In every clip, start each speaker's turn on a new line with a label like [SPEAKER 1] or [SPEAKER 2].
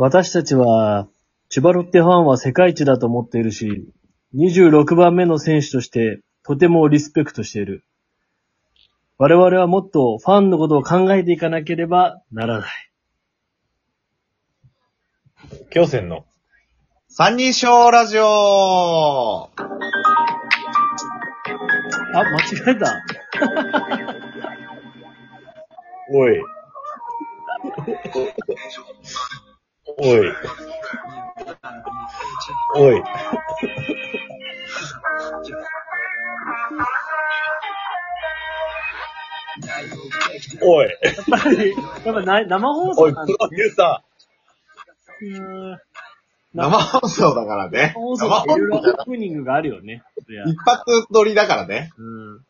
[SPEAKER 1] 私たちは、千葉ロッテファンは世界一だと思っているし、26番目の選手としてとてもリスペクトしている。我々はもっとファンのことを考えていかなければならない。
[SPEAKER 2] 京戦の。
[SPEAKER 3] 三人称ラジオ
[SPEAKER 1] あ、間違えた。
[SPEAKER 2] おい。おい。おい。おい。
[SPEAKER 1] やっぱり、やっぱな生放
[SPEAKER 2] おい、
[SPEAKER 1] 送なんで
[SPEAKER 2] プロデューサ
[SPEAKER 1] うーん
[SPEAKER 3] 生放送だからね。
[SPEAKER 1] 生放送
[SPEAKER 3] 生
[SPEAKER 1] っていろいろ
[SPEAKER 3] 放送
[SPEAKER 1] ハプニングがあるよね。いや
[SPEAKER 3] 一発撮りだからね。
[SPEAKER 1] うん。
[SPEAKER 3] い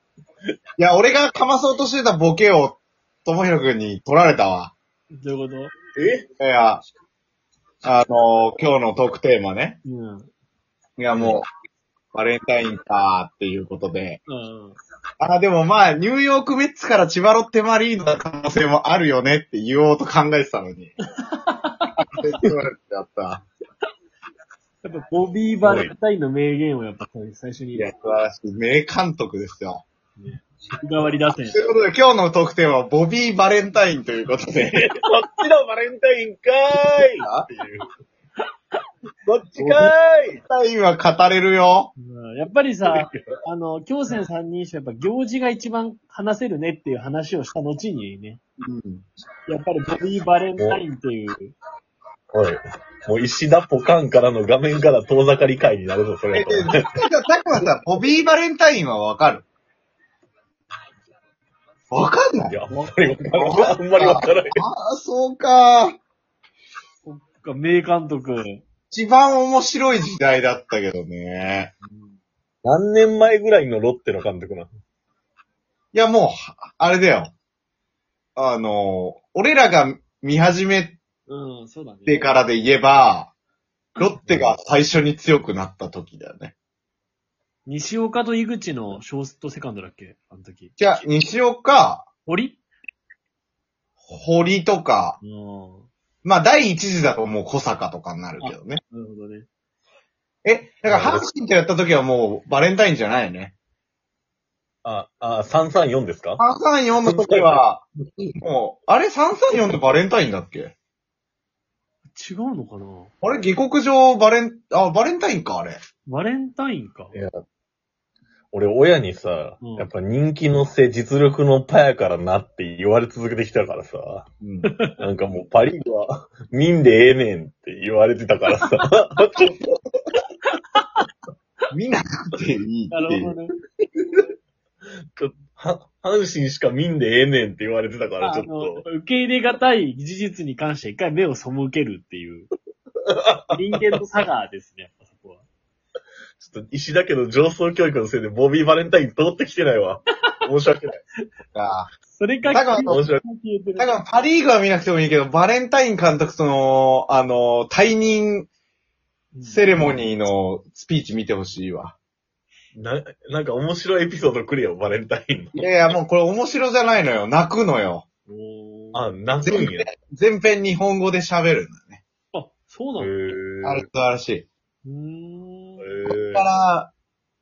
[SPEAKER 3] や、俺がかまそうとしてたボケを、ともひろくんに取られたわ。
[SPEAKER 1] どういうこ
[SPEAKER 2] え？
[SPEAKER 3] いや、あの今日のトークテーマね。
[SPEAKER 1] とうん。
[SPEAKER 3] いや、もう、バレンタインかっていうことで。
[SPEAKER 1] うん。
[SPEAKER 3] あ、でもまあ、ニューヨークメッツから千葉ロッテマリーンの可能性もあるよねって言おうと考えてたのに。言われちゃった。
[SPEAKER 1] やっぱボビー・バレンタインの名言をやっぱ最初に
[SPEAKER 3] いや、素晴らしい。名監督ですよ。
[SPEAKER 1] 日替わり打線。
[SPEAKER 3] ということで、今日のトークテーマは、ボビー・バレンタインということで。
[SPEAKER 2] こっちのバレンタインかーいっていう。こっちかーい
[SPEAKER 3] バレンタインは語れるよ。
[SPEAKER 1] うんやっぱりさ、あの、京戦三人称やっぱ行事が一番話せるねっていう話をした後にね、
[SPEAKER 3] うん。
[SPEAKER 1] やっぱりボビー・バレンタインっていう、
[SPEAKER 2] おい。もう石田ポカンからの画面から遠ざかり会になるぞ、それ。
[SPEAKER 3] で、じゃあ、たくまさん、ボビー・バレンタインはわかる？わかんない
[SPEAKER 2] いや、あんまりわからん。あんまりわからん。
[SPEAKER 3] ああ、そうか。
[SPEAKER 1] そっか、名監督。
[SPEAKER 3] 一番面白い時代だったけどね。
[SPEAKER 2] 何年前ぐらいのロッテの監督なの？
[SPEAKER 3] いや、もう、あれだよ。あの、俺らが見始め
[SPEAKER 1] うん、そうだね。
[SPEAKER 3] てからで言えば、ロッテが最初に強くなった時だよね。
[SPEAKER 1] 西岡と井口のショートセカンドだっけ？あの時。
[SPEAKER 3] じゃあ、西岡、
[SPEAKER 1] 堀？
[SPEAKER 3] 堀とか、
[SPEAKER 1] うん。
[SPEAKER 3] まあ、第一次だともう小坂とかになるけどね。
[SPEAKER 1] なるほどね。
[SPEAKER 3] え、だから阪神とやった時はもうバレンタインじゃないよね。
[SPEAKER 2] あ、あ、334ですか
[SPEAKER 3] ？334の時は、もう、あれ ?334 ってバレンタインだっけ？
[SPEAKER 1] 違うのかな？
[SPEAKER 3] あれ？下克上バレン、あ、バレンタインか、あれ。
[SPEAKER 1] バレンタインか。
[SPEAKER 2] いや、俺親にさ、
[SPEAKER 1] うん
[SPEAKER 2] やっぱ人気のせ実力のパやからなって言われ続けてきたからさ、
[SPEAKER 3] うん。
[SPEAKER 2] なんかもうパリーグは民でええねんって言われてたからさ、ちょっ
[SPEAKER 3] 見なくていいって。
[SPEAKER 1] なるほどね。
[SPEAKER 2] と、は、阪神しか民でええねんって言われてたからちょっと、、
[SPEAKER 1] 受け入れがたい事実に関して一回目を背けるっていう。人間の差がですね。
[SPEAKER 2] ちょっと石だけど上層教育のせいでボビーバレンタイン通ってきてないわ。申し訳ない。
[SPEAKER 3] か
[SPEAKER 1] それか、
[SPEAKER 3] だから
[SPEAKER 2] 申し訳
[SPEAKER 1] 消えてる
[SPEAKER 3] だからパリーグは見なくてもいいけど、バレンタイン監督との、あの、退任セレモニーのスピーチ見てほしいわ。
[SPEAKER 2] な、なんか面白いエピソードくれよ、バレンタインの。
[SPEAKER 3] いやいや、もうこれ面白じゃないのよ。泣くのよ。
[SPEAKER 2] あ、泣くんや。へ
[SPEAKER 3] 全編日本語で喋るんだね。
[SPEAKER 1] あ、そうなの？う
[SPEAKER 3] あれ素晴らしい。
[SPEAKER 1] ーん。
[SPEAKER 2] へ
[SPEAKER 3] だから、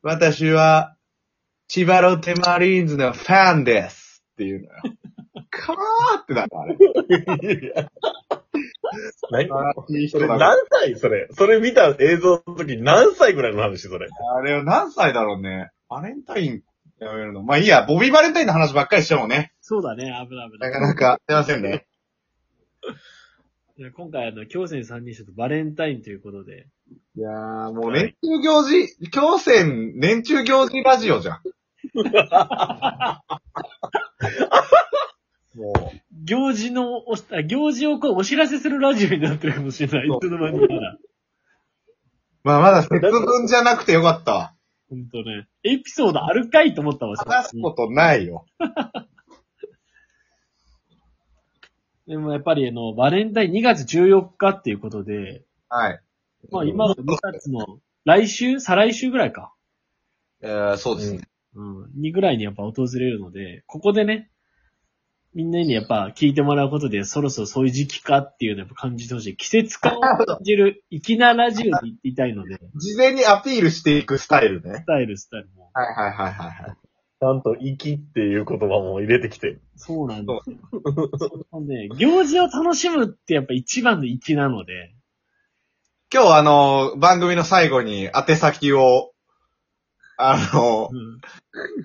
[SPEAKER 3] 私は、千葉ロッテマリーンズのファンですっていうのよ。かーってなる、あれ。
[SPEAKER 2] ー。何何歳？それ。それ見た映像の時何歳ぐらいの話それ？
[SPEAKER 3] あれは何歳だろうね。バレンタインやめるの？まあいいや、ボビーバレンタインの話ばっかりしてもね。
[SPEAKER 1] そうだね、危ない危な。
[SPEAKER 3] ないかなか、すいませんね。
[SPEAKER 1] いや今回あの、京戦三人称とバレンタインということで。
[SPEAKER 3] いやー、もう年中行事、強戦年中行事ラジオじゃん。も
[SPEAKER 1] 行事のおし、あ行事をこうお知らせするラジオになってるかもしれない。
[SPEAKER 3] そう
[SPEAKER 1] いつの間にやら。
[SPEAKER 3] う。まあまだ節分じゃなくてよかったわ。
[SPEAKER 1] ほんとね。エピソードあるかいと思ったわ、
[SPEAKER 3] 話すことないよ。
[SPEAKER 1] でもやっぱりあの、バレンタイン2月14日っていうことで、
[SPEAKER 3] はい。
[SPEAKER 1] まあ今の2月の来週？再来週ぐらいか。
[SPEAKER 3] えー、そうですね。
[SPEAKER 1] うん。にぐらいにやっぱ訪れるので、ここでね、みんなにやっぱ聞いてもらうことで、そろそろそういう時期かっていうのをやっぱ感じてほしい。季節感を感じる、粋なラジオで言っていたいので、
[SPEAKER 3] 事前にアピールしていくスタイルね
[SPEAKER 1] ス。タイル、スタイルも。
[SPEAKER 3] はいはいはいはいはい。
[SPEAKER 2] ちゃんと息っていう言葉も入れてきて。
[SPEAKER 1] そうなんですよ。ほんで、行事を楽しむってやっぱ一番の粋なので、
[SPEAKER 3] 今日あの、番組の最後に宛先を、あの、
[SPEAKER 1] うん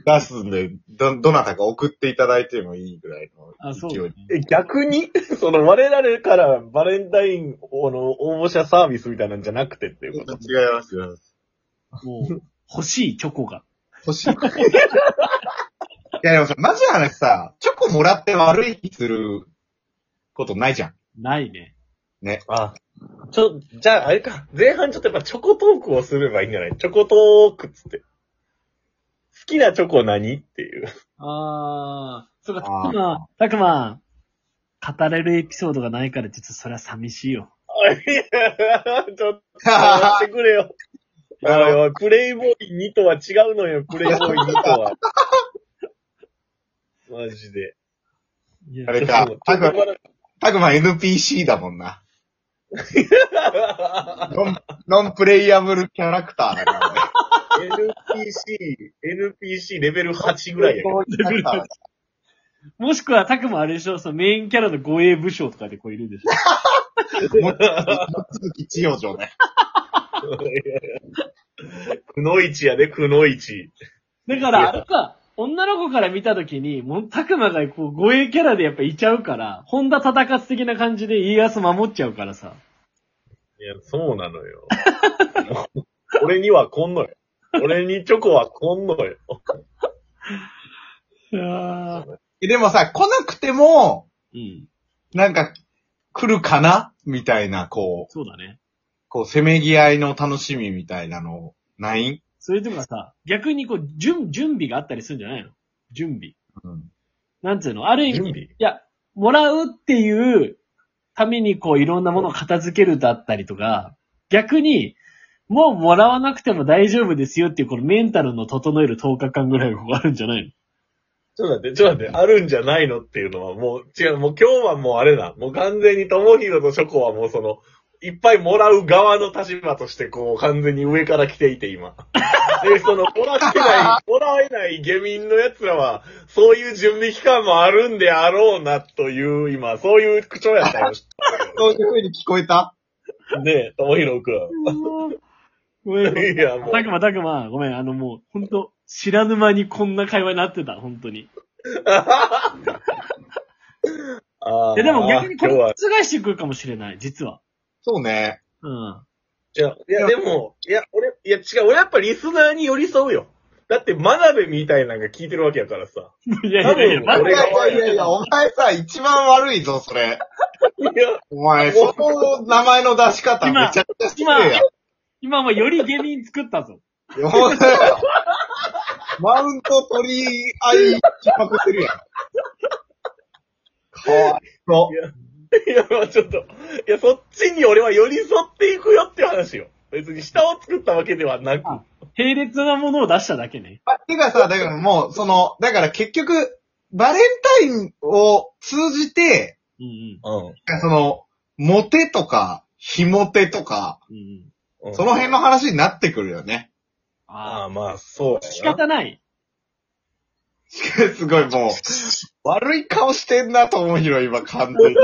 [SPEAKER 3] 出すんで、ど、どなたか送っていただいてもいいぐらいの
[SPEAKER 1] あ、そう
[SPEAKER 3] 勢い
[SPEAKER 1] だね。
[SPEAKER 2] え、逆に？その我々からバレンタインの応募者サービスみたいなんじゃなくてっていうこと？
[SPEAKER 3] 違いますよ。
[SPEAKER 1] もう、欲しいチョコが。
[SPEAKER 3] 欲しい。いやでもさ、マジな話さ、チョコもらって悪い気することないじゃん。
[SPEAKER 1] ないね。
[SPEAKER 2] あ、ちょ、じゃああれか。前半ちょっとやっぱチョコトークをすればいいんじゃない？チョコトークっつって。好きなチョコ何っていう。
[SPEAKER 1] あー、そうか、た
[SPEAKER 3] あー
[SPEAKER 1] くま、たくま、語れるエピソードがないから、実はそれは寂しいよ。
[SPEAKER 2] あいや、ちょっと、待ってくれよ。おいおい、プレイボーイ2とは違うのよ、プレイボーイ2とは。マジで。
[SPEAKER 1] いや
[SPEAKER 3] あれか
[SPEAKER 2] ちょっ
[SPEAKER 3] たくま NPC だもんな。ノン、ノンプレイヤブルキャラクターだからね。
[SPEAKER 2] NPC、NPC レベル8ぐらいやけど。
[SPEAKER 3] キャラクターだ
[SPEAKER 1] もしくは、たくまあれでしょ、そのメインキャラの護衛武将とかでこういるでしょ。
[SPEAKER 3] もつき千代女ね。
[SPEAKER 2] くのいちやで、くのいち。
[SPEAKER 1] だから、あれか、女の子から見たときに、もう、たくまがこう、護衛キャラでやっぱいちゃうから、本田戦つ的な感じで家康守っちゃうからさ。
[SPEAKER 2] いや、そうなのよ。俺には来んのよ。俺にチョコは来んのよ。
[SPEAKER 1] いやー
[SPEAKER 3] でもさ、来なくても、
[SPEAKER 1] うん。
[SPEAKER 3] なんか、来るかな？みたいな、こう、
[SPEAKER 1] そうだね。
[SPEAKER 3] こう、せめぎ合いの楽しみみたいなの、ない？
[SPEAKER 1] それとかさ、逆にこう、準、準備があったりするんじゃないの？準備。
[SPEAKER 3] うん。
[SPEAKER 1] なんつうの？ある意味、
[SPEAKER 2] 準備？
[SPEAKER 1] いや、もらうっていうためにこういろんなものを片付けるだったりとか、逆に、もうもらわなくても大丈夫ですよっていうこのメンタルの整える10日間ぐらいがあるんじゃないの？
[SPEAKER 2] ちょっと待って、ちょっと待って、あるんじゃないのっていうのはもう違う、もう今日はもうあれだ。もう完全にともひろとチョコはもうその、いっぱいもらう側の立場としてこう完全に上から来ていて今。で、その、もらってない、もらえない下民の奴らは、そういう準備期間もあるんであろうなという、今、そういう口調やったよ。
[SPEAKER 3] そういう風に聞こえた？
[SPEAKER 2] ねえ、ともひろくん。
[SPEAKER 1] ごめん。
[SPEAKER 2] いや、もう
[SPEAKER 1] たくまたくま、ごめん、あのもう、ほんと、知らぬ間にこんな会話になってた、本当に。
[SPEAKER 2] あー
[SPEAKER 1] いや、でも逆にこれ覆してくるかもしれない、実は。
[SPEAKER 3] そうね。
[SPEAKER 1] うん。
[SPEAKER 2] いや、いや、でも、いや、俺、いや、違う、俺やっぱリスナーに寄り添うよ。だって、真鍋みたいなのが聞いてるわけやからさ。
[SPEAKER 1] いやいやいや、
[SPEAKER 2] 多分
[SPEAKER 1] ま
[SPEAKER 3] い
[SPEAKER 2] 俺が
[SPEAKER 3] やいやお前さ、一番悪いぞ、それ。
[SPEAKER 2] いや、
[SPEAKER 3] お前、その名前の出し方めちゃくちゃ失礼や。
[SPEAKER 1] 今もより下民作ったぞ。
[SPEAKER 3] マウント取り合い決まってるやん。かわいそう。
[SPEAKER 2] いや、まあちょっと、いや、そっちに俺は寄り添っていくよっていう話よ。別に下を作ったわけではなく。
[SPEAKER 1] あ並列なものを出しただけね。
[SPEAKER 3] あ、てかさ、だからもう、その、だから結局、バレンタインを通じて、
[SPEAKER 1] うんうん。
[SPEAKER 2] うん。
[SPEAKER 3] その、モテとか、ひもてとか、
[SPEAKER 1] うんうん。
[SPEAKER 2] うん
[SPEAKER 3] その辺の話になってくるよね。
[SPEAKER 1] あ
[SPEAKER 2] ああ、まあ、そう
[SPEAKER 1] あ、仕。方ない。
[SPEAKER 3] すごいもう、悪い顔してんな、と思うひろ、今、完全に。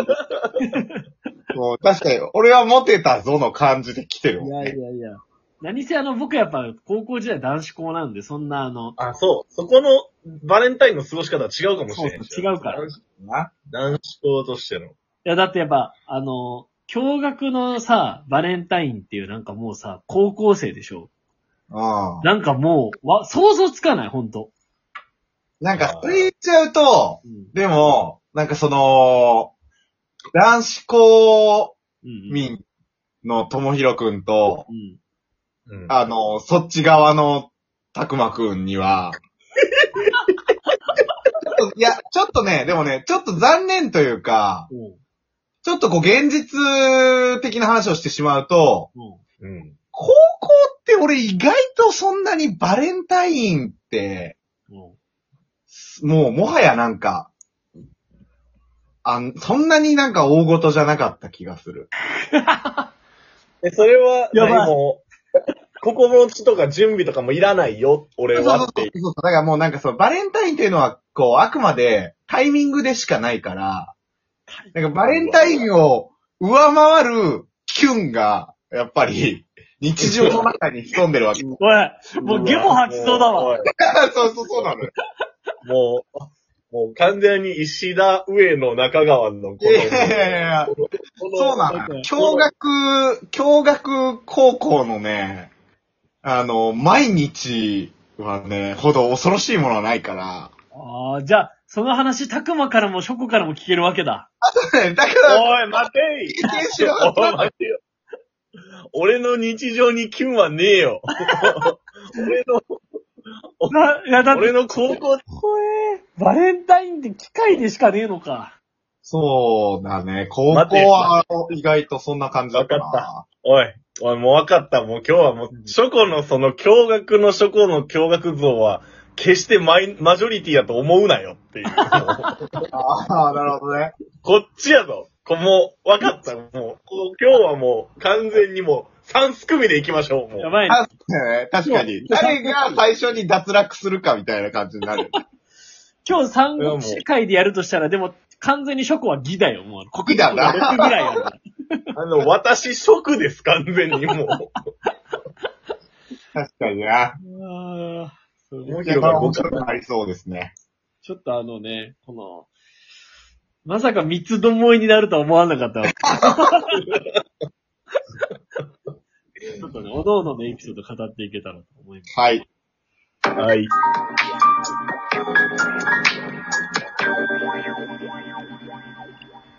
[SPEAKER 3] もう、確かに、俺はモテたぞの感じで来てる
[SPEAKER 1] いや
[SPEAKER 3] もんね。
[SPEAKER 1] いやいや。何せあの、僕やっぱ高校時代男子校なんで、そんなあの、
[SPEAKER 2] あ、そう。そこのバレンタインの過ごし方は違うかもしれない
[SPEAKER 1] 違うから
[SPEAKER 2] 男子
[SPEAKER 3] な
[SPEAKER 2] 男子校としての。
[SPEAKER 1] いやだってやっぱ、あの、驚愕のさ、バレンタインっていうなんかもうさ、高校生でしょ
[SPEAKER 3] うん。
[SPEAKER 1] なんかもう、わ、想像つかない、ほんと。
[SPEAKER 3] なんか、それ言っちゃうと、
[SPEAKER 1] うん。
[SPEAKER 3] でも、なんかその、男子校
[SPEAKER 1] うん。
[SPEAKER 3] 民のともひろくんと、
[SPEAKER 1] うん。
[SPEAKER 2] うん。
[SPEAKER 3] あの、そっち側のたくまくんには、ちょっといや、ちょっとね、でもね、ちょっと残念というか、
[SPEAKER 1] うん。
[SPEAKER 3] ちょっとこう現実的な話をしてしまうと、
[SPEAKER 1] うん。
[SPEAKER 2] うん。
[SPEAKER 3] 高校って俺意外とそんなにバレンタインって、
[SPEAKER 1] うん。
[SPEAKER 3] もうもはやなんか、あんそんなになんか大事じゃなかった気がする。
[SPEAKER 2] え、それは、
[SPEAKER 1] やばい
[SPEAKER 2] 何もう、心持ちとか準備とかもいらないよ、俺
[SPEAKER 3] そうそうそう
[SPEAKER 2] はっていう。
[SPEAKER 3] そう。だからもうなんかそう、バレンタインっていうのは、こう、あくまでタイミングでしかないから、なんかバレンタインを上回るキュンが、やっぱり、日常の中に潜んでるわけ。
[SPEAKER 1] おい、もうゲボ吐きそうだわ。
[SPEAKER 2] おい
[SPEAKER 3] そうそうそうなのよ。
[SPEAKER 2] もう、もう完全に石田上野中川のこ
[SPEAKER 3] いやいやいやいやそうなのよ。共学、共学高校のね、あの、毎日はね、ほど恐ろしいものはないから。
[SPEAKER 1] ああ、じゃあ、その話、たくまからもショコからも聞けるわけだ。
[SPEAKER 3] だから、
[SPEAKER 2] おい、待てい
[SPEAKER 3] 経験しろ
[SPEAKER 2] おい、待てよ。俺の日常にキュンはねえよ。俺の、俺の高校、
[SPEAKER 1] バレンタインって機械でしかねえのか。
[SPEAKER 3] そうだね。高校は意外とそんな感じだったな。
[SPEAKER 2] わかおい、おい、もう分かった。もう今日はもう、初コのその驚愕の初コの驚愕像は、決してマイ、マジョリティやと思うなよっていう。
[SPEAKER 3] ああ、なるほどね。
[SPEAKER 2] こっちやぞ。こもう、分かった。もう、こう今日はもう、完全にもう、三すくみで行きましょう。もう。
[SPEAKER 1] やばいね
[SPEAKER 3] 確かに。誰が最初に脱落するかみたいな感じになる。
[SPEAKER 1] 今日三国志会でやるとしたら、でも、完全にショコは義だよ、もう。
[SPEAKER 3] 国だな
[SPEAKER 1] 6ぐらいあるから。
[SPEAKER 2] あの、私、食です、完全にもう。
[SPEAKER 3] 確かにな。
[SPEAKER 1] あーそうね
[SPEAKER 2] もう
[SPEAKER 3] い面白くなりそうですね。
[SPEAKER 1] ちょっとあのね、この、まさか三つどもえになるとは思わなかったわ。ちょっとね、おのおののエピソード語っていけたらと思います。
[SPEAKER 3] はい。
[SPEAKER 2] はい。